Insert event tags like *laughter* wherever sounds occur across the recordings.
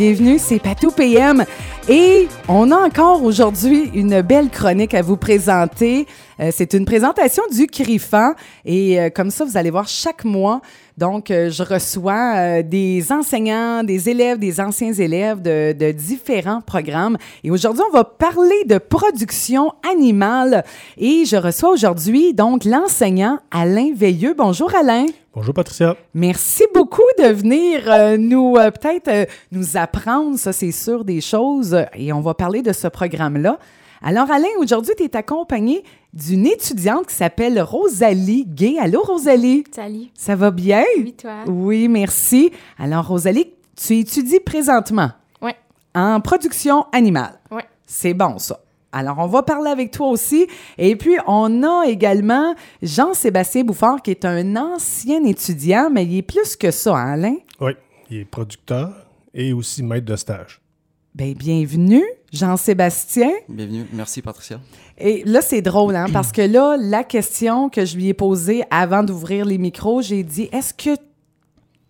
bienvenue, c'est Patou PM. Et on a encore aujourd'hui une belle chronique à vous présenter. Euh, c'est une présentation du CRIFAN et euh, comme ça, vous allez voir chaque mois. Donc, euh, je reçois euh, des enseignants, des élèves, des anciens élèves de, de différents programmes. Et aujourd'hui, on va parler de production animale. Et je reçois aujourd'hui donc l'enseignant Alain Veilleux. Bonjour Alain. Bonjour Patricia. Merci beaucoup de venir euh, nous euh, peut-être euh, nous apprendre, ça c'est sûr, des choses et on va parler de ce programme-là. Alors Alain, aujourd'hui, tu es accompagné d'une étudiante qui s'appelle Rosalie Gay. Allô Rosalie? Salut. Ça va bien? Oui, toi? Oui, merci. Alors Rosalie, tu étudies présentement Ouais. en production animale. Ouais. C'est bon ça. Alors, on va parler avec toi aussi. Et puis, on a également Jean-Sébastien Bouffard, qui est un ancien étudiant, mais il est plus que ça, hein, Alain? Oui, il est producteur et aussi maître de stage. Bien, bienvenue, Jean-Sébastien. Bienvenue. Merci, Patricia. Et là, c'est drôle, hein, parce que là, la question que je lui ai posée avant d'ouvrir les micros, j'ai dit est-ce que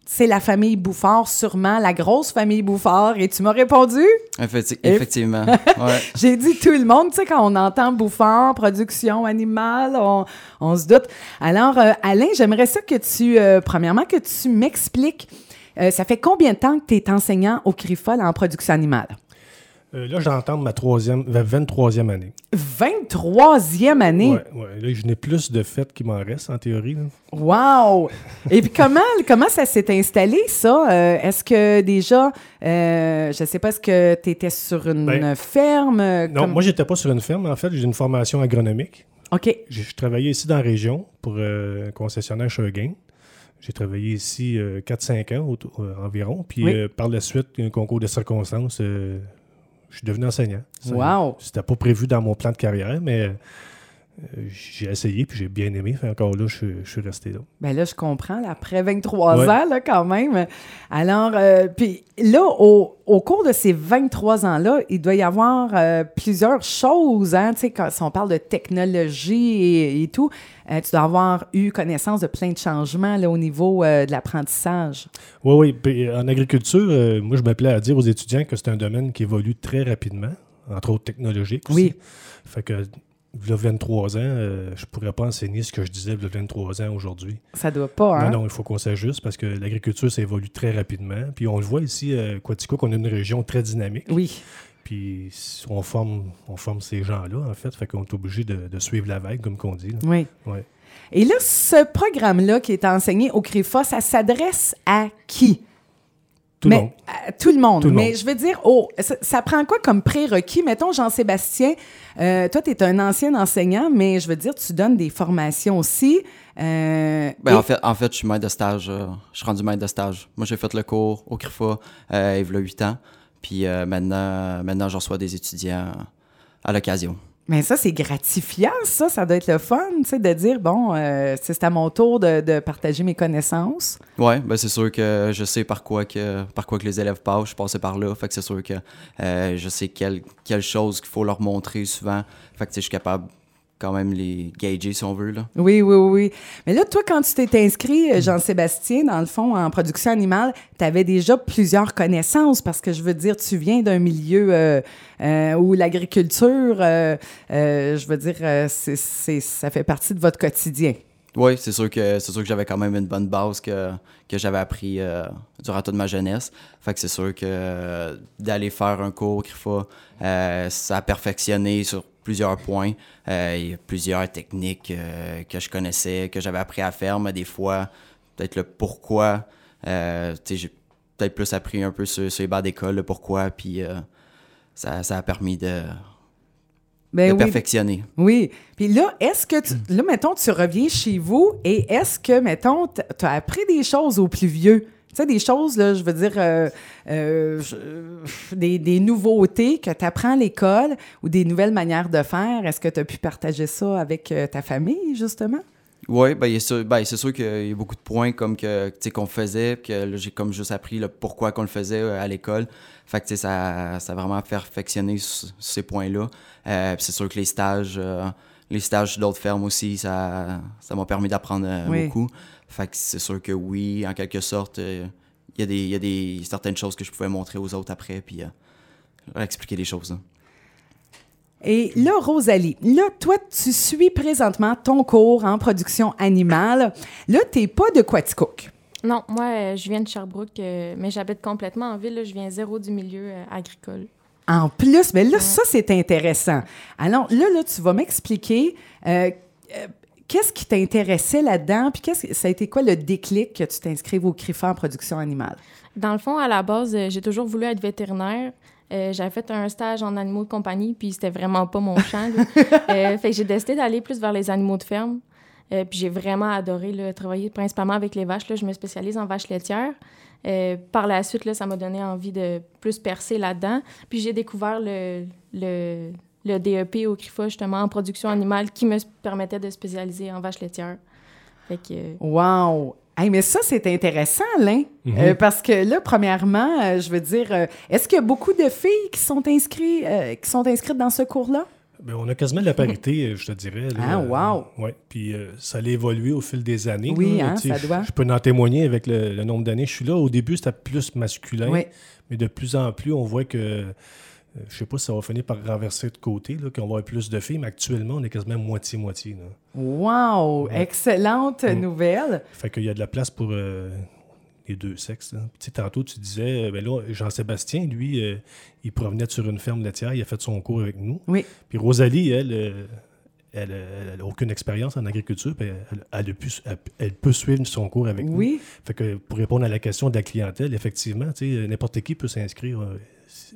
c'est la famille Bouffard, sûrement, la grosse famille Bouffard? Et tu m'as répondu? Effecti- effectivement. *laughs* ouais. J'ai dit tout le monde, tu sais, quand on entend Bouffard, production animale, on, on se doute. Alors, euh, Alain, j'aimerais ça que tu, euh, premièrement, que tu m'expliques, euh, ça fait combien de temps que tu es enseignant au CRIFOL en production animale? Euh, là, j'entends ma troisième, ma 23e année. 23e année? Ouais. Là, je n'ai plus de fêtes qui m'en restent, en théorie. là. Wow! Et puis comment, *laughs* comment ça s'est installé, ça? Euh, est-ce que déjà, euh, je sais pas, est-ce que tu étais sur une Ben, ferme? Non, comme- moi, j'étais pas sur une ferme. En fait, j'ai une formation agronomique. OK. J'ai je travaillais ici dans la région pour un concessionnaire Shurgain. J'ai travaillé ici euh, 4-5 ans autour- euh, environ. Puis Oui. euh, par la suite, un concours de circonstances, euh, je suis devenu enseignant. Ça- Wow! C'était pas prévu dans mon plan de carrière, mais euh, j'ai essayé puis j'ai bien aimé. Fait encore là, je, suis- je suis resté là. Ben là, je comprends, là, après 23 Ouais. ans, là, quand même. Alors, euh, puis là, au, au cours de ces 23 ans-là, il doit y avoir euh, plusieurs choses, hein, tu sais, quand si on parle de technologie et, et tout, euh, tu dois avoir eu connaissance de plein de changements, là, au niveau euh, de l'apprentissage. Oui, oui. Puis, euh, en agriculture, euh, moi, je m'appelais à dire aux étudiants que c'est un domaine qui évolue très rapidement, entre autres technologique aussi. Oui. Fait que, il y a 23 ans, euh, je pourrais pas enseigner ce que je disais a 23 ans aujourd'hui. Ça doit pas, hein? Non, non, il faut qu'on s'ajuste parce que l'agriculture, ça évolue très rapidement. Puis on le voit ici, à Quatico, qu'on a une région très dynamique. Oui. Puis on forme, on forme ces gens-là, en fait. Fait qu'on est obligé de, de suivre la vague, comme qu'on dit. là. Oui. Ouais. Et là, ce programme-là qui est enseigné au CRIFA, ça s'adresse à qui? Tout le Mais, monde. tout le monde. Tout le Mais monde. je veux dire, oh, ça, ça prend quoi comme prérequis? Mettons, Jean-Sébastien, euh, toi, tu es un ancien enseignant, mais je veux dire, tu donnes des formations aussi. Euh, Ben, et- en, fait, en fait, je suis maître de stage. euh, je suis rendu maître de stage. Moi, j'ai fait le cours au CRIFA euh, il y a 8 ans. Puis euh, maintenant, maintenant, je reçois des étudiants à l'occasion. Mais ça, c'est gratifiant, ça. Ça doit être le fun, tu sais, de dire, bon, euh, c'est à mon tour de, partager mes connaissances. Ouais, ben c'est sûr que je sais par quoi que par quoi que les élèves passent. Je suis passé par là. Fait que c'est sûr que euh, je sais quelle, quelle chose qu'il faut leur montrer souvent. Fait que je suis capable quand même les gager si on veut. Là. Oui, oui, oui. Mais là, toi, quand tu t'es inscrit, euh, Jean-Sébastien, dans le fond, en production animale, tu déjà plusieurs connaissances parce que je veux dire, tu viens d'un milieu euh, euh, où l'agriculture, je veux dire, c'est- ça fait partie de votre quotidien. Oui, c'est sûr que c'est sûr que j'avais quand même une bonne base que, que j'avais appris euh, durant toute ma jeunesse. Fait que c'est sûr que euh, d'aller faire un cours CRIFA, euh, ça a perfectionné sur plusieurs points. Euh, Il y a plusieurs techniques que je connaissais, que j'avais appris à faire, mais des fois, peut-être le pourquoi. J'ai peut-être plus appris un peu sur, les bancs d'école, le pourquoi, puis ça, ça a permis de, Ben de oui, perfectionner. oui. Puis là, est-ce que, tu, là, mettons, tu reviens chez vous et est-ce que, mettons, tu as appris des choses aux plus vieux? Tu sais, des choses, là, je veux dire, euh, euh, des, des nouveautés que tu apprends à l'école ou des nouvelles manières de faire. Est-ce que tu as pu partager ça avec euh, ta famille, justement? Oui, ben, ben, c'est sûr qu'il y a beaucoup de points comme que, tu sais, qu'on faisait, que là, j'ai comme juste appris le pourquoi qu'on le faisait à l'école. Fait que tu sais, ça, ça a vraiment perfectionné ce- ces points-là. Euh, c'est sûr que les stages, euh, les stages d'autres fermes aussi, ça ça m'a permis d'apprendre euh, Oui. beaucoup. Fait que c'est sûr que oui, en quelque sorte, euh, il y a, des, il y a des, certaines choses que je pouvais montrer aux autres après, puis euh, leur expliquer des choses. hein. Et là, Rosalie, là, toi, tu suis présentement ton cours en production animale. Là, t'es pas de Quaticook. Non, moi, euh, je viens de Sherbrooke, euh, mais j'habite complètement en ville. là. Je viens zéro du milieu euh, agricole. En plus, mais là, ça, c'est intéressant. Alors, là, là, tu vas m'expliquer euh, euh, qu'est-ce qui t'intéressait là-dedans, puis qu'est-ce que- ça a été quoi le déclic que tu t'inscrives au CRIFA en production animale? Dans le fond, à la base, euh, j'ai toujours voulu être vétérinaire. Euh, J'avais fait un stage en animaux de compagnie, puis c'était vraiment pas mon champ. *laughs* Euh, fait que j'ai décidé d'aller plus vers les animaux de ferme. Euh, puis j'ai vraiment adoré là, travailler principalement avec les vaches. Là. Je me spécialise en vaches laitières. Euh, par la suite, là, ça m'a donné envie de plus percer là-dedans. Puis j'ai découvert le, le, le DEP au CRIFA, justement, en production animale, qui me permettait de spécialiser en vaches laitières. Fait que... euh, Wow! Hey, mais ça, c'est intéressant, Alain. Mhm. Euh, parce que là, premièrement, euh, je veux dire, euh, est-ce qu'il y a beaucoup de filles qui sont, inscrites, euh, qui sont inscrites dans ce cours-là? Ben, on a quasiment de la parité, euh, je te dirais. là. Ah, wow. Oui, puis euh, ça a évolué au fil des années. Oui, là. hein, ça doit. Je, peux en témoigner avec le, le nombre d'années. Je suis là. Au début, c'était plus masculin, Oui. mais de plus en plus, on voit que, euh, je sais pas si ça va finir par renverser de côté, qu'on va avoir plus de filles, mais actuellement, on est quasiment moitié-moitié. Wow! Ouais. Excellente Mm. nouvelle. Fait qu'il y a de la place pour euh, les deux sexes. sais, tantôt, tu disais, euh, ben là, Jean-Sébastien, lui, euh, il provenait sur une ferme laitière, il a fait son cours avec nous. Oui. Puis Rosalie, elle, euh, elle, n'a aucune expérience en agriculture, puis elle, elle a pu- elle- elle peut suivre son cours avec nous. Oui. Fait que pour répondre à la question de la clientèle, effectivement, tu sais, n'importe qui peut s'inscrire.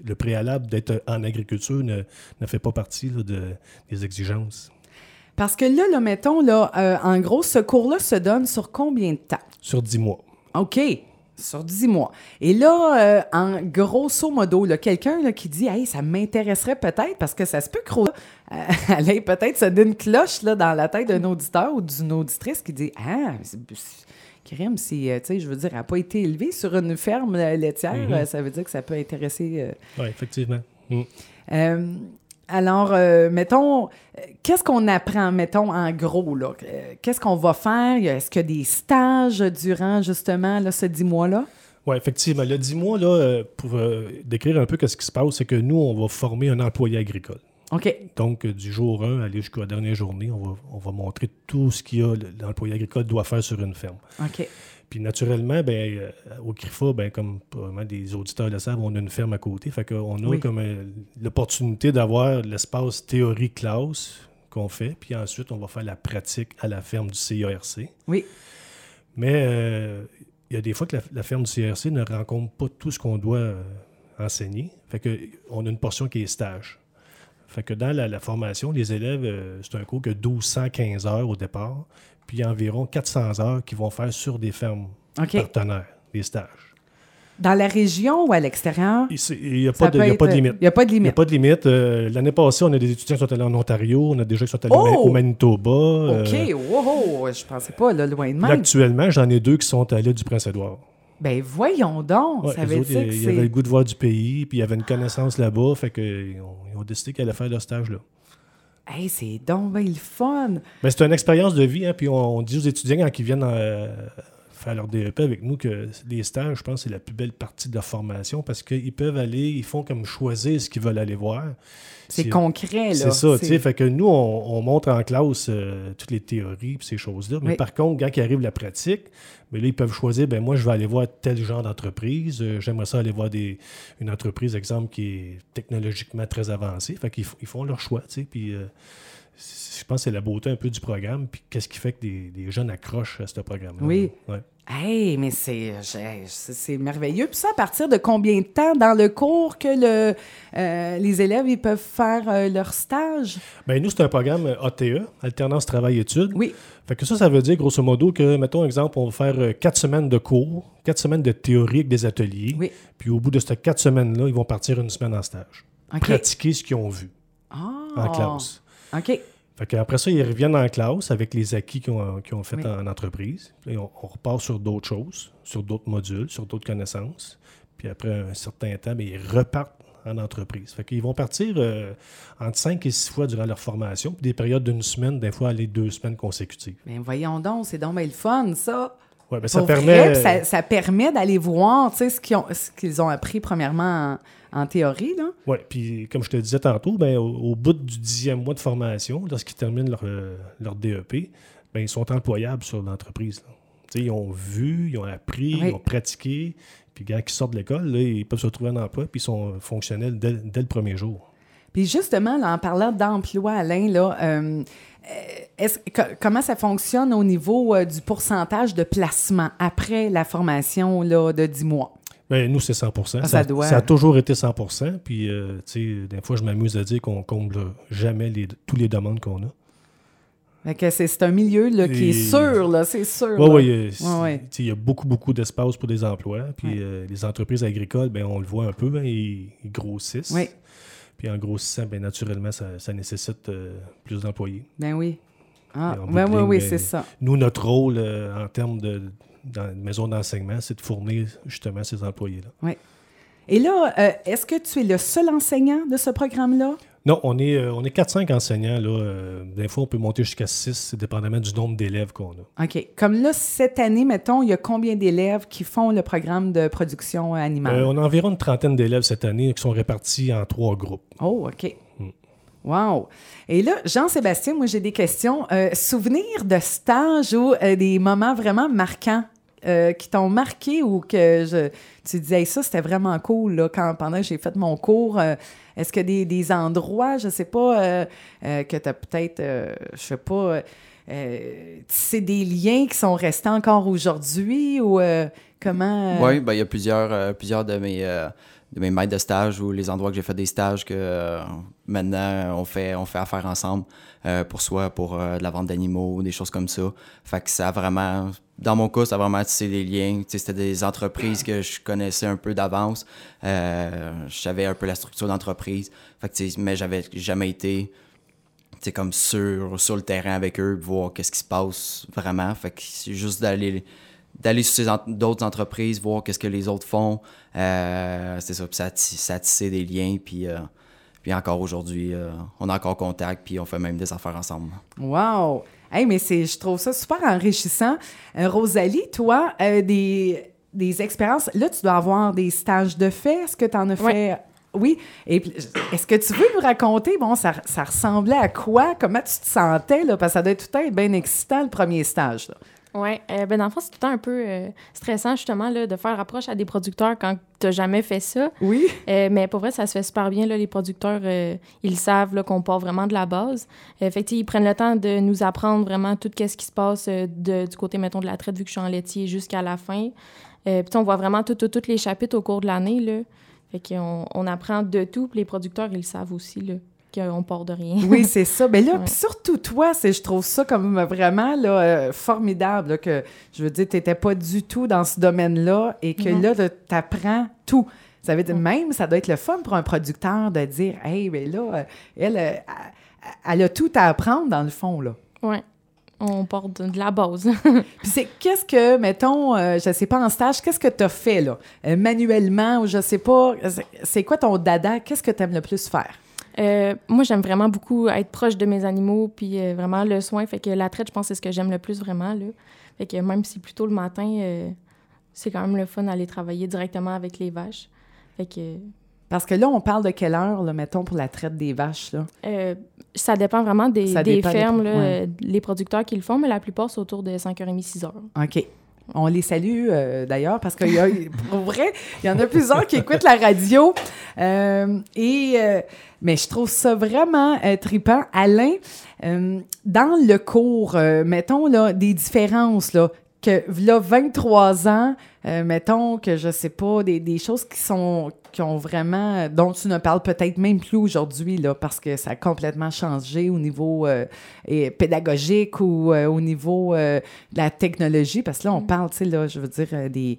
Le préalable d'être en agriculture ne, ne fait pas partie là, de, des exigences. Parce que là, là mettons, là, euh, en gros, ce cours-là se donne sur combien de temps? Sur 10 mois. OK. Sur 10 mois. Et là, euh, en grosso modo, quelqu'un qui dit Hey, ça m'intéresserait peut-être, parce que ça se peut que Ro- euh, *laughs* peut-être sonné une cloche là, dans la tête d'un auditeur ou d'une auditrice qui dit Ah, c'est- crème, c'est, euh, tu sais, je veux dire, elle n'a pas été élevée sur une ferme euh, laitière, Mhm. euh, ça veut dire que ça peut intéresser. euh, Oui, effectivement. Mm. euh, alors, euh, mettons, euh, qu'est-ce qu'on apprend, mettons, en gros, là? Euh, Qu'est-ce qu'on va faire? Est-ce qu'il y a des stages durant, justement, là, ce 10 mois-là? Oui, effectivement. Le 10 mois, là, pour euh, décrire un peu ce qui se passe, c'est que nous, on va former un employé agricole. OK. Donc, du jour 1 aller jusqu'à la dernière journée, on va, on va montrer tout ce qu'il y a, l'employé agricole doit faire sur une ferme. OK. Puis naturellement, ben, euh, au CRIFA, ben, comme probablement des auditeurs le savent, on a une ferme à côté. Fait qu'on a Oui. comme euh, l'opportunité d'avoir l'espace théorie-classe qu'on fait. Puis ensuite, on va faire la pratique à la ferme du CIRC. Oui. Mais euh, il y a des fois que la, la ferme du CIRC ne rencontre pas tout ce qu'on doit enseigner. Fait que on a une portion qui est stage. Fait que dans la, la formation, les élèves, euh, c'est un cours de 1215 heures au départ, puis il y a environ 400 heures qu'ils vont faire sur des fermes OK. partenaires, des stages. Dans la région ou à l'extérieur? Il n'y a, pas de- y a pas de limite. Il n'y a pas de Il n'y a limite. pas de limite. Euh, L'année passée, on a des étudiants qui sont allés en Ontario, on a des gens qui sont allés au Oh! au Manitoba. OK. euh, Wow! Je pensais pas, là, loin de même. actuellement, j'en ai deux qui sont l'île du Prince-Édouard. Ben, voyons donc. Ouais, ça veut autres, dire que ils, avaient le goût de voir du pays, puis ils avaient une connaissance là-bas, fait qu'ils ont, ils ont décidé qu'ils allaient faire leur stage là. Hey, c'est donc ben le fun. Ben, c'est une expérience de vie, hein, puis on, dit aux étudiants quand ils viennent euh, faire leur DEP avec nous que les stages, je pense, c'est la plus belle partie de leur formation parce qu'ils peuvent aller, ils font comme choisir ce qu'ils veulent aller voir. C'est concret, là. C'est ça, tu sais. Fait que nous, on, on montre en classe euh, toutes les théories et ces choses-là. Mais Oui. par contre, quand il arrive la pratique, ben là, ils peuvent choisir, ben moi, je vais aller voir tel genre d'entreprise. Euh, J'aimerais ça aller voir des, une entreprise, exemple, qui est technologiquement très avancée. Fait qu'ils ils font leur choix, tu sais. Puis euh, je pense que c'est la beauté un peu du programme. Puis qu'est-ce qui fait que des, des jeunes accrochent à ce programme Oui. Ouais. Hey, mais c'est, merveilleux. Puis ça, à partir de combien de temps dans le cours que le, euh, les élèves ils peuvent faire euh, leur stage? Ben, nous, c'est un programme ATE, Alternance Travail-Études. Oui. Fait que ça, ça veut dire grosso modo que, mettons exemple, on va faire euh, quatre semaines de cours, quatre semaines de théorie avec des ateliers. Oui. Puis au bout de ces quatre semaines-là, ils vont partir une semaine en stage. OK. Pratiquer ce qu'ils ont vu Ah. en classe. OK. Fait qu'après ça, ils reviennent en classe avec les acquis qu'ils ont, qu'ils ont fait Oui. en entreprise. On, on repart sur d'autres choses, sur d'autres modules, sur d'autres connaissances. Puis après un certain temps, ils repartent en entreprise. Fait qu'ils vont partir euh, entre 5 et 6 fois durant leur formation, puis des périodes d'une semaine, des fois aller deux semaines consécutives. Ben voyons donc, c'est donc le fun, ça. Ouais, ben, ça permet. vrai, ça, ça permet d'aller voir ce qu'ils ont, ce qu'ils ont appris premièrement en, en théorie. Oui, puis comme je te disais tantôt, ben, au, au bout du dixième mois de formation, lorsqu'ils terminent leur, euh, leur DEP, ben, ils sont employables sur l'entreprise. Ils ont vu, ils ont appris, Oui. ils ont pratiqué, puis quand ils sortent de l'école, là, ils peuvent se retrouver un emploi, puis ils sont fonctionnels dès, dès le premier jour. Puis justement, là, en parlant d'emploi, Alain, là, euh, est-ce- co- comment ça fonctionne au niveau euh, du pourcentage de placement après la formation là, de 10 mois? Ben, nous, c'est 100 Ah, ça doit. ça a toujours été 100 Puis, euh, tu sais, des fois, je m'amuse à dire qu'on comble jamais les, tous les demandes qu'on a. C'est, c'est un milieu là, qui est sûr, là, c'est sûr. Oui, oui. Ouais. Il y a beaucoup, beaucoup d'espace pour des emplois. Puis Ouais. euh, les entreprises agricoles, ben, on le voit un peu, hein, ils, ils grossissent. Oui. Puis en grossissant, ben, naturellement, ça, ça nécessite euh, plus d'employés. Ben oui. Ah, Et en oui, oui, ligne, oui, ben, c'est ça. Nous, notre rôle euh, en termes de dans une maison d'enseignement, c'est de fournir justement ces employés-là. Et là, euh, est-ce que tu es le seul enseignant de ce programme-là? Non, on est, euh, on est 4-5 enseignants. Là, euh, des fois, on peut monter jusqu'à 6, dépendamment du nombre d'élèves qu'on a. OK. Comme là, cette année, mettons, il y a combien d'élèves qui font le programme de production animale? Euh, on a environ une trentaine d'élèves cette année qui sont répartis en trois groupes. Oh, OK. Mm. Wow. Et là, Jean-Sébastien, moi, j'ai des questions. Souvenirs de stage ou des moments vraiment marquants? Euh, qui t'ont marqué ou que tu disais, ça, c'était vraiment cool là, quand, pendant que j'ai fait mon cours. euh, Est-ce que des, des endroits, je sais pas, euh, que tu as peut-être, je sais pas, c'est des liens qui sont restés encore aujourd'hui ou comment. Oui, ben, il y a plusieurs, plusieurs de, mes, de mes maîtres de stage ou les endroits que j'ai fait des stages que euh, maintenant on fait, on fait affaire ensemble euh, pour soi, pour euh, de la vente d'animaux, des choses comme ça. Fait que ça a vraiment, dans mon cas, ça a vraiment tissé des liens. C'était des entreprises que je connaissais un peu d'avance. Je savais un peu la structure d'entreprise. Fait que, mais j'avais jamais été comme sur, sur le terrain avec eux, voir qu'est-ce qui se passe vraiment. Fait que c'est juste d'aller d'aller sur en- d'autres entreprises, voir qu'est-ce que les autres font. Euh, c'est ça, puis ça, ça tissé des liens, puis, euh, puis encore aujourd'hui, euh, on a encore contact, puis on fait même des affaires ensemble. Wow! Hey, mais c'est, je trouve ça super enrichissant. Euh, Rosalie, toi, euh, des, des expériences. Là, tu dois avoir des stages de fait. Est-ce que tu en as Ouais. fait? Oui. Et est-ce que tu veux nous raconter, bon, ça, ça ressemblait à quoi? Comment tu te sentais, là? Parce que ça doit être tout le temps bien excitant, le premier stage, là. Oui, euh, ben dans le fond, c'est tout le temps un peu euh, stressant, justement, là, de faire approche à des producteurs quand tu n'as jamais fait ça. Oui. Euh, mais pour vrai, ça se fait super bien. Là, les producteurs, euh, ils savent qu'on part vraiment de la base. Fait que, tu sais, ils prennent le temps de nous apprendre vraiment tout ce qui se passe de- du côté, mettons, de la traite, vu que je suis en laitier, jusqu'à la fin. Puis on voit vraiment tous les chapitres au cours de l'année. là. Fait qu'on on apprend de tout. Puis les producteurs, ils le savent aussi, là, qu'on part de rien. Oui, c'est ça. Mais là, Ouais. puis surtout toi, c'est, je trouve ça comme vraiment là, euh, formidable. là, que je veux dire, tu n'étais pas du tout dans ce domaine-là et que là, tu apprends tout. Ça veut dire, même, ça doit être le fun pour un producteur de dire Hey, mais là, euh, elle, euh, elle, elle a tout à apprendre dans le fond. là. Ouais. On part de, de la base. *laughs* Puis c'est qu'est-ce que, mettons, euh, je sais pas, en stage, qu'est-ce que tu as fait là, euh, manuellement ou je sais pas, c'est- c'est quoi ton dada? Qu'est-ce que tu aimes le plus faire? Euh, moi, j'aime vraiment beaucoup être proche de mes animaux, puis euh, vraiment le soin. Fait que la traite, je pense, c'est ce que j'aime le plus vraiment. Là. Fait que même si plus tôt le matin, euh, c'est quand même le fun d'aller travailler directement avec les vaches. Fait que Parce que là, on parle de quelle heure, là, mettons, pour la traite des vaches? Là? ça dépend vraiment des, fermes, là, ouais. les producteurs qui le font, mais la plupart, c'est autour de 5h30, 6h. OK. On les salue euh, d'ailleurs parce que y a, pour vrai, il y en a plusieurs qui écoutent la radio. Euh, et, euh, mais je trouve ça vraiment euh, trippant. Alain, dans le cours, mettons là, des différences, là, que là, 23 ans, euh, mettons que je sais pas, des, des choses qui sont qui ont vraiment dont tu ne parles peut-être même plus aujourd'hui là parce que ça a complètement changé au niveau euh, et pédagogique ou euh, au niveau de la technologie parce que là on parle tu sais là je veux dire des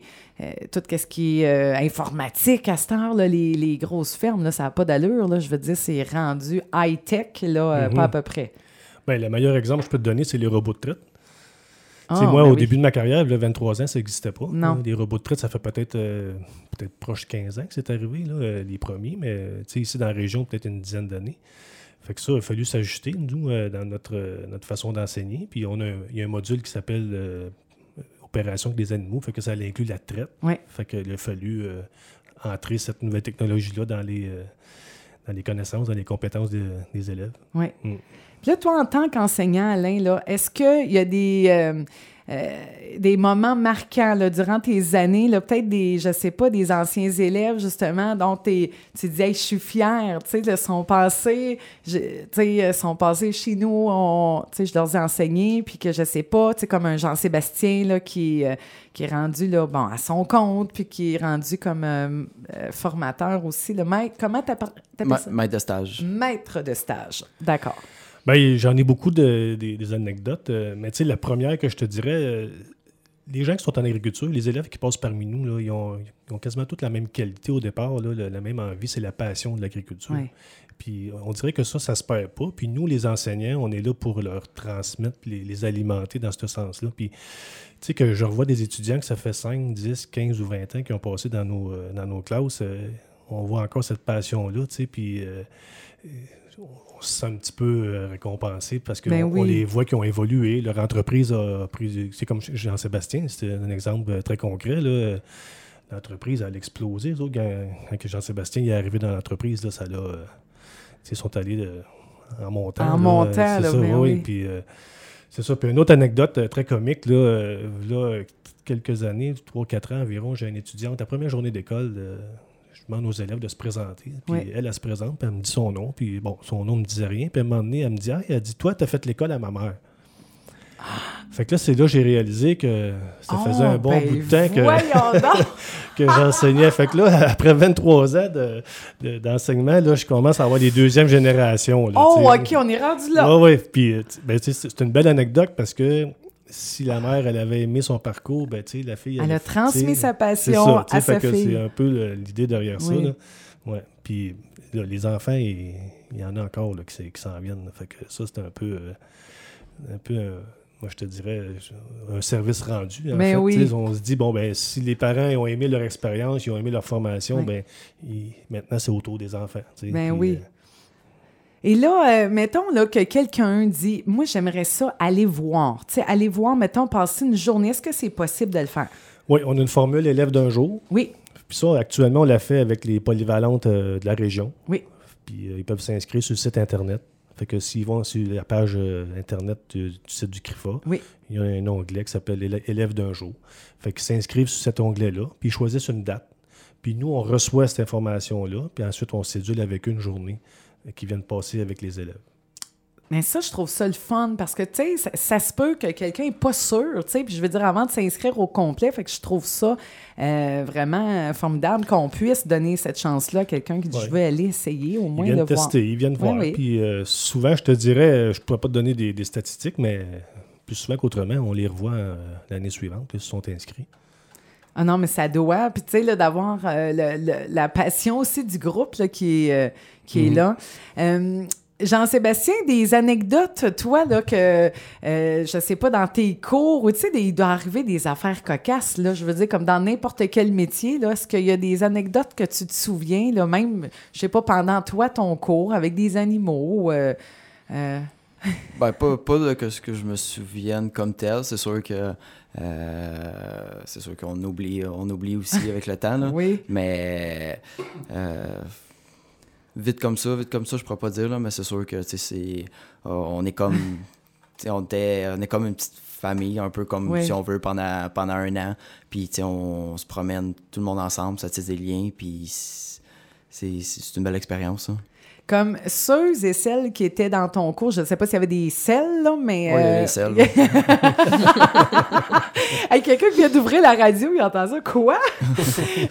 tout ce qui est informatique à cette heure là, les, les grosses fermes là ça n'a pas d'allure là je veux dire c'est rendu high tech là pas à peu près. Ben, le meilleur exemple que je peux te donner, c'est les robots de traite. Ah, moi, ben au oui. début de ma carrière, là, 23 ans, ça n'existait pas. Non. Les robots de traite, ça fait peut-être euh, peut-être proche de 15 ans que c'est arrivé, là, euh, les premiers, mais euh, ici dans la région, peut-être une dizaine d'années. Fait que ça, il a fallu s'ajuster, nous, euh, dans notre, euh, notre façon d'enseigner. Puis on a, il y a un module qui s'appelle coopération avec des animaux, fait que ça inclut la traite. Ouais. Fait qu'il a fallu entrer cette nouvelle technologie-là dans les, dans les connaissances, dans les compétences de- des élèves. Oui. Mm. Puis là, toi, en tant qu'enseignant, Alain, là, est-ce qu'il y a des, euh, euh, des moments marquants là, durant tes années, là, peut-être des, je sais pas, des anciens élèves, justement, dont t'es- tu disais, Hey, je suis fière, tu sais, de son passé, tu sais, euh, son passé chez nous, tu sais, je leur ai enseigné, puis que je sais pas, tu sais, comme un Jean-Sébastien, là, qui, euh, qui est rendu, là, bon, à son compte, puis qui est rendu comme euh, formateur aussi, le maître, comment t'appelles ça? maître de stage. Maître de stage. D'accord. Ben, j'en ai beaucoup de, des, des anecdotes, euh, mais tu sais, la première que je te dirais, euh, les gens qui sont en agriculture, les élèves qui passent parmi nous, là, ils, ont, ils ont quasiment toutes la même qualité au départ, là, la, la même envie, c'est la passion de l'agriculture. Ouais. Puis on dirait que ça, ça se perd pas. Puis nous, les enseignants, on est là pour leur transmettre, les, les alimenter dans ce sens-là. Puis tu sais que je revois des étudiants que ça fait 5, 10, 15 ou 20 ans qui ont passé dans nos, euh, dans nos classes. on voit encore cette passion-là, tu sais, puis euh, se sent un petit peu euh, récompensé parce qu'on Ben on les voit qui ont évolué. Leur entreprise a pris... C'est comme Jean-Sébastien, c'était un exemple euh, très concret, là. L'entreprise, elle a explosé. Les autres, quand, Jean-Sébastien est arrivé dans l'entreprise, là, ça l'a... euh, ils sont allés en montant. En là, montant, c'est là, ça, ben oui. oui. Puis, euh, c'est ça. Puis une autre anecdote très comique, là, là quelques années, 3-4 ans environ, j'ai une étudiante, la première journée d'école, euh, aux élèves de se présenter. Puis elle, elle se présente, puis elle me dit son nom. Puis bon, son nom ne me disait rien. Puis à un moment donné, elle me dit Ah, elle dit Toi, tu as fait l'école à ma mère. Fait que là, c'est là que j'ai réalisé que ça faisait Oh, un bon ben bout de temps que, *laughs* j'enseignais. Fait que là, après 23 ans de- de- d'enseignement, là, je commence à avoir les deuxièmes générations. là, oh. OK, on est rendu là. Oui, oui. Puis, ben, c'est une belle anecdote parce que si la mère, elle avait aimé son parcours, ben, tu sais, la fille... Elle a tu transmis sa passion ça, à sa fait fille. c'est un peu le- l'idée derrière ça. Là. Ouais. Puis là, les enfants, il, il y en a encore là, qui, s'en viennent. Fait que ça, c'est un peu... euh, un peu euh, moi, je te dirais, un service rendu. En Ben fait, oui. On se dit, bon, ben, si les parents ont aimé leur expérience, ils ont aimé leur formation, Oui. ben, ils- maintenant, c'est autour des enfants. Ben Puis, oui. euh, Et là, euh, mettons là, que quelqu'un dit Moi, j'aimerais ça aller voir. Tu sais, aller voir, mettons, passer une journée. Est-ce que c'est possible de le faire? oui, on a une formule élève d'un jour. Oui, Puis ça, actuellement, on l'a fait avec les polyvalentes euh, de la région. oui. Puis euh, ils peuvent s'inscrire sur le site Internet. Fait que s'ils vont sur la page euh, Internet du, du site du CRIFA, Oui. il y a un onglet qui s'appelle Élè- Élève d'un jour. Fait qu'ils s'inscrivent sur cet onglet-là, puis ils choisissent une date. Puis nous, on reçoit cette information-là, puis ensuite, on sédule avec une journée qui viennent passer avec les élèves. Mais ça, je trouve ça le fun parce que, tu sais, ça, ça se peut que quelqu'un n'est pas sûr, tu sais, puis je veux dire, avant de s'inscrire au complet, fait que je trouve ça euh, vraiment formidable qu'on puisse donner cette chance-là à quelqu'un qui dit, Ouais. je veux aller essayer au Ils moins viennent de voir. tester, ils viennent voir. oui. Puis euh, souvent, je te dirais, euh, je ne pourrais pas te donner des, des statistiques, mais plus souvent qu'autrement, on les revoit euh, l'année suivante, puis ils se sont inscrits. Ah non, mais ça doit. Puis, tu sais, là, d'avoir euh, le- le- la passion aussi du groupe là, qui est, euh, qui est Mhm. là. Euh, Jean-Sébastien, des anecdotes, toi, là, que, euh, je sais pas, dans tes cours, ou tu sais, il doit arriver des affaires cocasses, là, je veux dire, comme dans n'importe quel métier, là, est-ce qu'il y a des anecdotes que tu te souviens, là, même, je sais pas, pendant toi, ton cours, avec des animaux, euh, euh, Ben, pas, pas de que ce que je me souvienne comme tel. C'est sûr que euh, c'est sûr qu'on oublie, on oublie aussi *laughs* avec le temps. Là. oui, Mais euh, vite comme ça, vite comme ça, je pourrais pas dire, là, mais c'est sûr que c'est, on est comme on, était, on est comme une petite famille, un peu comme Oui. si on veut pendant, pendant un an. Puis on, se promène tout le monde ensemble, ça tisse des liens, puis c'est, une belle expérience. hein. Comme ceux et celles qui étaient dans ton cours, je sais pas s'il y avait des selles, là, mais... Ouais, il y a euh, selles. *laughs* *laughs* Hey, quelqu'un qui vient d'ouvrir la radio, il entend ça. Quoi? *laughs*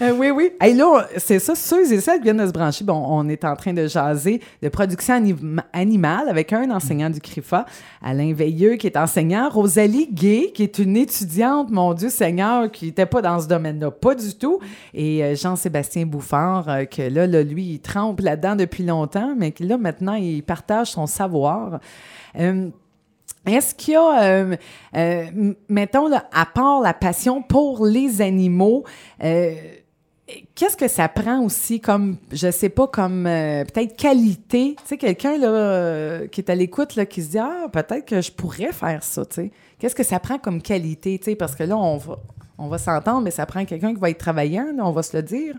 Euh, oui, oui. Hey, là, c'est ça, ceux et celles qui viennent de se brancher. Bon, on est en train de jaser de production anim- animale avec un enseignant du CRIFA, Alain Veilleux, qui est enseignant, Rosalie Gay, qui est une étudiante, mon Dieu Seigneur, qui n'était pas dans ce domaine-là, pas du tout, et euh, Jean-Sébastien Bouffard, euh, que là, là, lui, il trempe là-dedans depuis longtemps, mais là, maintenant, il partage son savoir. Euh, est-ce qu'il y a, euh, euh, mettons, à part la passion pour les animaux, euh, Qu'est-ce que ça prend aussi comme, je sais pas, comme peut-être qualité? Tu sais, quelqu'un qui est à l'écoute, qui se dit Ah, peut-être que je pourrais faire ça. Qu'est-ce que ça prend comme qualité? Parce que là, on va, s'entendre, mais ça prend quelqu'un qui va être travaillant, on va se le dire.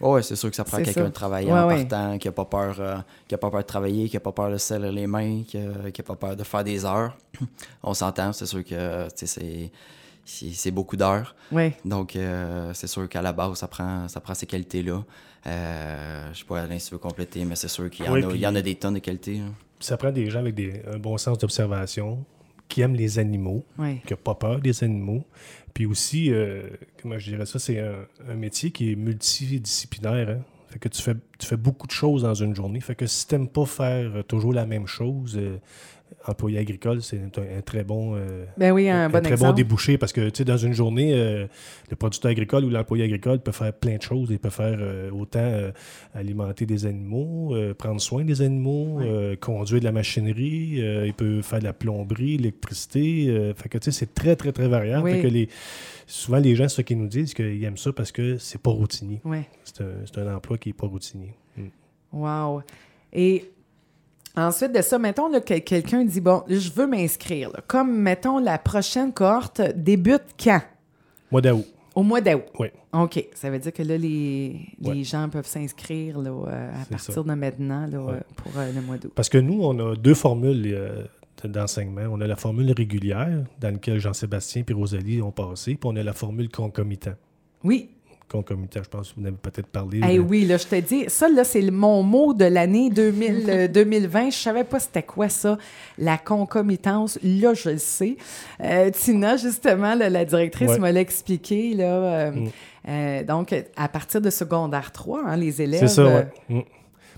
Oui, c'est sûr que ça prend quelqu'un de travailler Ouais, en ouais. partant, qui n'a pas, peur, euh, qui a pas peur de travailler, qui n'a pas peur de se serrer les mains, qui n'a pas peur de faire des heures. *clears throat* On s'entend, c'est sûr que tu sais, c'est- c'est beaucoup d'heures. Oui. Donc, euh, c'est sûr qu'à la base, ça prend, ça prend ces qualités-là. Euh, je sais pas, Alain, si tu veux compléter, mais c'est sûr qu'il y, en Oui, a- puis- il y en a des tonnes de qualités. hein. Ça prend des gens avec des, un bon sens d'observation, qui aiment les animaux, qui n'ont pas peur des animaux. Puis aussi, euh, comment je dirais ça, c'est un, un métier qui est multidisciplinaire. hein. Fait que tu fais, tu fais beaucoup de choses dans une journée. Fait que si tu n'aimes pas faire euh, toujours la même chose, euh, employé agricole, c'est un, un très bon, euh, Ben oui, un, bon très exemple. bon débouché parce que tu sais, dans une journée, euh, le producteur agricole ou l'employé agricole peut faire plein de choses. Il peut faire euh, autant euh, alimenter des animaux, euh, prendre soin des animaux, euh, conduire de la machinerie, euh, il peut faire de la plomberie, l'électricité. euh, fait que c'est très, très, très variable. Oui. Fait que les, souvent, les gens, ce qu'ils nous disent, qu'ils aiment ça parce que c'est pas routinier. C'est un, un emploi qui est pas routinier. Mm. Wow. Et ensuite de ça, mettons là, que quelqu'un dit Bon, je veux m'inscrire. Comme, mettons, la prochaine cohorte débute quand? Mois d'août. Au mois d'août. Oui. OK. Ça veut dire que là, les, les Ouais. gens peuvent s'inscrire euh, à partir ça. de maintenant là, Ouais. euh, pour euh, le mois d'août. Parce que nous, on a deux formules d'enseignement. On a la formule régulière, dans laquelle Jean-Sébastien et Rosalie ont passé, puis on a la formule concomitant. Oui. Concomitant, je pense que vous en avez peut-être parlé. Eh oui, là, je te dis, ça, là, c'est le- mon mot de l'année 2000, *laughs* euh, 2020. Je savais pas c'était quoi ça, la concomitance. Là, je le sais. Euh, Tina, justement, là, la directrice Ouais. me l'a expliqué. Là, euh, Mm. euh, donc, à partir de secondaire 3, hein, les élèves... C'est ça, ouais.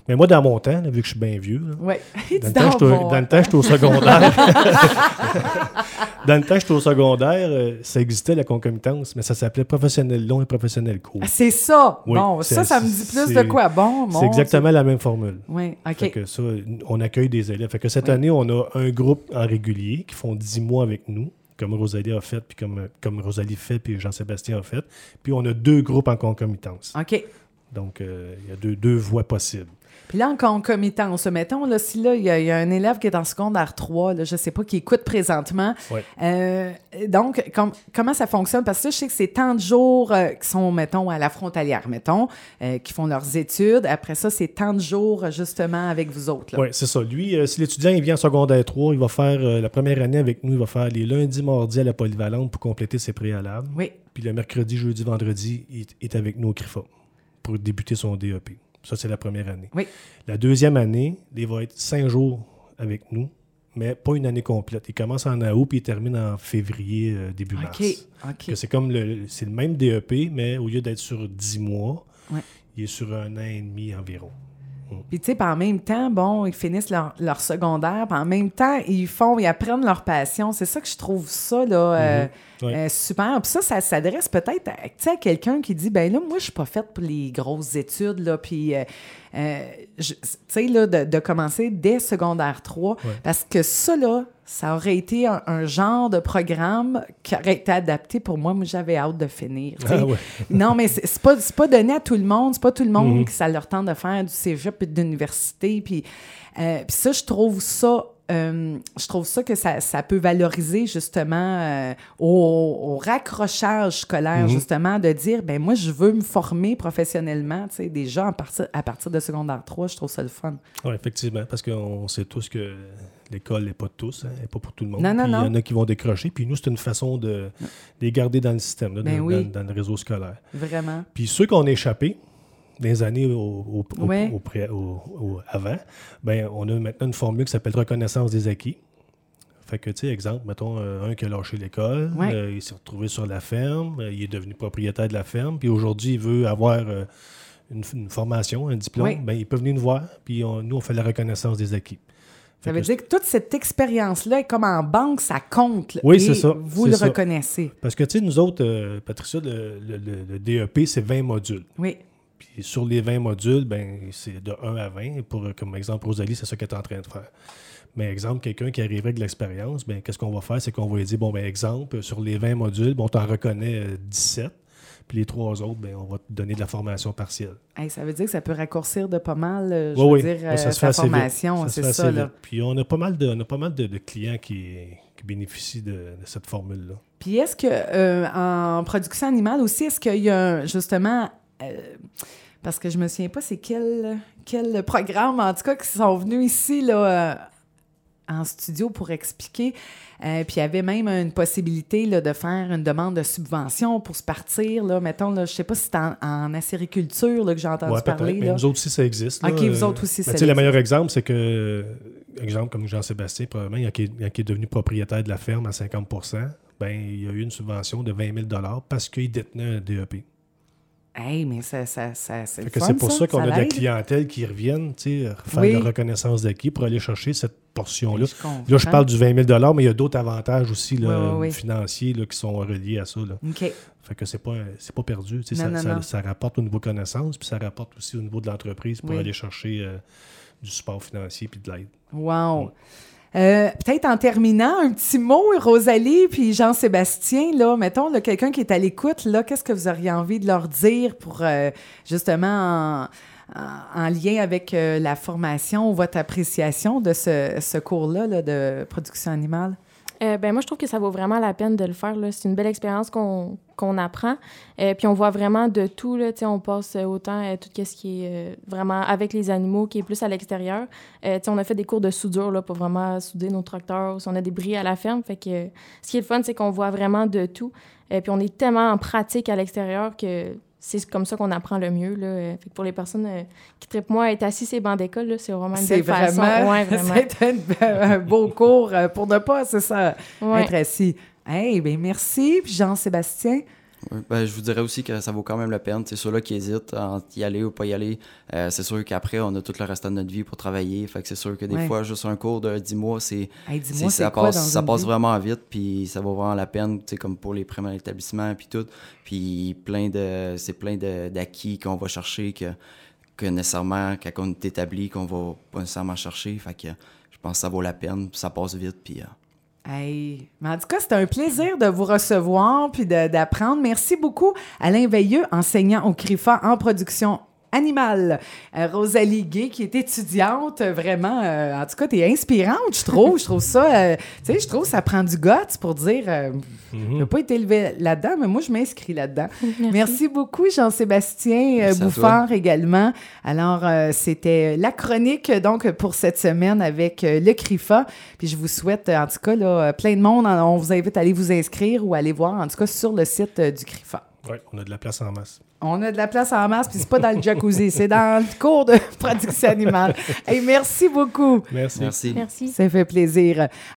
Mais moi, dans mon temps, là, vu que je suis bien vieux, là, ouais. Dans, *laughs* le temps, bon, dans le temps, j'étais au secondaire. *laughs* dans le temps, j'étais au secondaire, euh, ça existait la concomitance, mais ça s'appelait professionnel long et professionnel court. Ah, C'est ça. Oui, bon, ça, ça me dit plus de quoi? Bon, C'est exactement la même formule. Oui, Fait OK. que ça, on accueille des élèves. Fait que cette Oui. année, on a un groupe en régulier qui font 10 mois avec nous, comme Rosalie a fait, puis comme, comme Rosalie fait, puis Jean-Sébastien a fait. Puis on a deux groupes en concomitance. OK. Donc, euh, il y a deux, deux voies possibles. Puis là, en concomitance, mettons, là, si là, il y, a- il y a un élève qui est en secondaire 3, là, je sais pas, qui écoute présentement. Ouais. Euh, donc, com- comment ça fonctionne? Parce que là, je sais que c'est tant de jours euh, qui sont, mettons, à la frontalière, mettons, euh, qui font leurs études. Après ça, c'est tant de jours, justement, avec vous autres. Oui, c'est ça. Lui, si l'étudiant il vient en secondaire 3, il va faire la première année avec nous, il va faire les lundis, mardis à la polyvalente pour compléter ses préalables. Oui. Puis le mercredi, jeudi, vendredi, il est avec nous au CRIFA pour débuter son DEP. Ça, c'est la première année. Oui. La deuxième année, il va être cinq jours avec nous, mais pas une année complète. Il commence en août puis il termine en février, euh, début OK. mars. OK. Que C'est comme le, c'est le même DEP, mais au lieu d'être sur 10 mois, Ouais. il est sur un an et demi environ. Puis, tu sais, en même temps, bon, ils finissent leur, leur secondaire, puis en même temps, ils font, ils apprennent leur passion. C'est ça que je trouve ça, là, euh, Mhm. Ouais. euh, super. Puis ça, ça s'adresse peut-être à, tu sais, à quelqu'un qui dit, ben là, moi, je suis pas faite pour les grosses études, là, puis, euh, tu sais, là, de, de commencer dès secondaire 3, Ouais. parce que ça, là, ça aurait été un, un genre de programme qui aurait été adapté pour moi. Moi, j'avais hâte de finir. Ah ouais. *laughs* Non, mais c'est pas, pas donné à tout le monde. C'est pas tout le monde Mhm. qui ça leur tente de faire du cégep et de l'université. Puis, euh, puis ça, je trouve ça... euh, je trouve ça que ça, ça peut valoriser justement euh, au, au raccrochage scolaire, Mhm. justement, de dire, ben moi, je veux me former professionnellement, tu sais, déjà à partir, à partir de secondaire 3, je trouve ça le fun. Oui, effectivement, parce qu'on sait tous que l'école n'est pas de tous, hein, elle n'est pas pour tout le monde. Non, non, Puis non. Il y en a qui vont décrocher, puis nous, c'est une façon de de les garder dans le système, là, Ben dans, oui. dans- dans le réseau scolaire. Vraiment. Puis ceux qui ont échappé les années au, au- au- Ouais. au pré- au- au- avant, ben, on a maintenant une formule qui s'appelle reconnaissance des acquis. Fait que, tu sais, exemple, mettons euh, un qui a lâché l'école, Ouais. euh, il s'est retrouvé sur la ferme, euh, il est devenu propriétaire de la ferme, puis aujourd'hui, il veut avoir une, une formation, un diplôme, ben, il peut venir nous voir, puis on- nous, on fait la reconnaissance des acquis. Ça veut dire que toute cette expérience-là, est comme en banque, ça compte. là, Oui, c'est ça, Vous le ça. reconnaissez. Parce que, tu sais, nous autres, euh, Patricia, le, le- le- le DEP, c'est 20 modules. Oui. Puis sur les 20 modules, ben, c'est de 1 à 20. Pour, euh, comme exemple, Rosalie, c'est ça qu'elle est en train de faire. Mais exemple, quelqu'un qui arriverait avec de l'expérience, ben, qu'est-ce qu'on va faire? C'est qu'on va lui dire, bon, ben, exemple, sur les 20 modules, bon, tu en reconnais euh, 17. Puis les trois autres, ben, on va te donner de la formation partielle. Hey, ça veut dire que ça peut raccourcir de pas mal, euh, je Oui, veux oui. dire, ça euh, se fait formation, c'est ça, là. Puis on a pas mal de, on a pas mal de, de clients qui, qui bénéficient de, de cette formule-là. Puis est-ce que euh, en production animale aussi, est-ce qu'il y a justement euh, parce que je me souviens pas c'est quel quel programme en tout cas qui sont venus ici là en studio pour expliquer. Euh, puis il y avait même une possibilité là, de faire une demande de subvention pour se partir. Là, mettons, là, je sais pas si c'est en, en acériculture là, que j'ai entendu Ouais, parler. Mais nous autres aussi, ça existe. Ok, vous autres aussi, Mais ça tu sais, Le existe. meilleur exemple, c'est que, exemple comme Jean-Sébastien, probablement, il, quand il est devenu propriétaire de la ferme à 50% ben, il a eu une subvention de 20 000 parce qu'il détenait un DEP. Hey, mais ça, ça, ça c'est pour ça, ça qu'on a de la clientèle qui reviennent, tu sais, faire Oui. la reconnaissance d'acquis pour aller chercher cette portion-là. Comprends. Là, je parle du 20 000 mais il y a d'autres avantages aussi là, Oui, financiers là, qui sont reliés à ça. Là. OK. Fait que c'est pas, pas perdu. Non, ça, non, ça- non. ça rapporte au niveau connaissance, puis ça rapporte aussi au niveau de l'entreprise pour aller chercher euh, du support financier puis de l'aide. Wow. Euh, Peut-être en terminant, un petit mot, Rosalie puis Jean-Sébastien, là, mettons, là, quelqu'un qui est à l'écoute, là, qu'est-ce que vous auriez envie de leur dire pour, euh, justement, en, en- en lien avec euh, la formation ou votre appréciation de ce, ce cours-là là, de production animale? Euh, ben moi, je trouve que ça vaut vraiment la peine de le faire. C'est une belle expérience qu'on apprend. Euh, puis on voit vraiment de tout. Là. On passe autant euh, tout ce qui est euh, vraiment avec les animaux, qui est plus à l'extérieur. On a fait des cours de soudure là, pour vraiment souder nos tracteurs. On a des bris à la ferme. Fait que, ce qui est le fun, c'est qu'on voit vraiment de tout. Et puis on est tellement en pratique à l'extérieur que c'est comme ça qu'on apprend le mieux. Là. Euh, Fait que pour les personnes euh, qui trippent moins à être assis ces bancs d'école, c'est vraiment une belle façon. vraiment, Ouais, *laughs* vraiment. c'est un, beau cours euh, pour ne pas, c'est ça, Ouais. être assis. Hey, ben merci. Puis Jean-Sébastien? Oui, ben, je vous dirais aussi que ça vaut quand même la peine. C'est ceux-là qui hésitent à y aller ou pas y aller. euh, c'est sûr qu'après, on a tout le restant de notre vie pour travailler. Fait que c'est sûr que des Ouais. fois, juste un cours de 10 mois, c'est Hey, ça quoi passe, ça passe vie? vraiment vite, puis ça vaut vraiment la peine, comme pour les premiers établissements, puis tout. Puis plein de, c'est plein de- d'acquis qu'on va chercher que, que nécessairement, quand on est établi, qu'on va pas nécessairement chercher. Fait que je pense que ça vaut la peine, ça passe vite, puis... euh, Hey. Mais en tout cas, c'était un plaisir de vous recevoir puis d'apprendre. Merci beaucoup, Alain Veilleux, enseignant au CRIFA en production animale. Euh, Rosalie Gay, qui est étudiante, euh, vraiment, euh, en tout cas, tu es inspirante, je trouve. Je trouve ça, euh, tu sais, je trouve que ça prend du guts pour dire, euh, je n'ai pas été élevé là-dedans, mais moi, je m'inscris là-dedans. Merci. beaucoup, Jean-Sébastien à Bouffard également. Alors, euh, c'était la chronique, donc, pour cette semaine avec euh, le CRIFA. Puis je vous souhaite, en tout cas, là, plein de monde. On vous invite à aller vous inscrire ou aller voir, en tout cas, sur le site euh, du CRIFA. Oui, on a de la place en masse. On a de la place en masse, puis c'est pas dans le jacuzzi, c'est dans le *laughs* cours de production animale. Hey, merci beaucoup. Merci. Merci. Merci. Ça fait plaisir.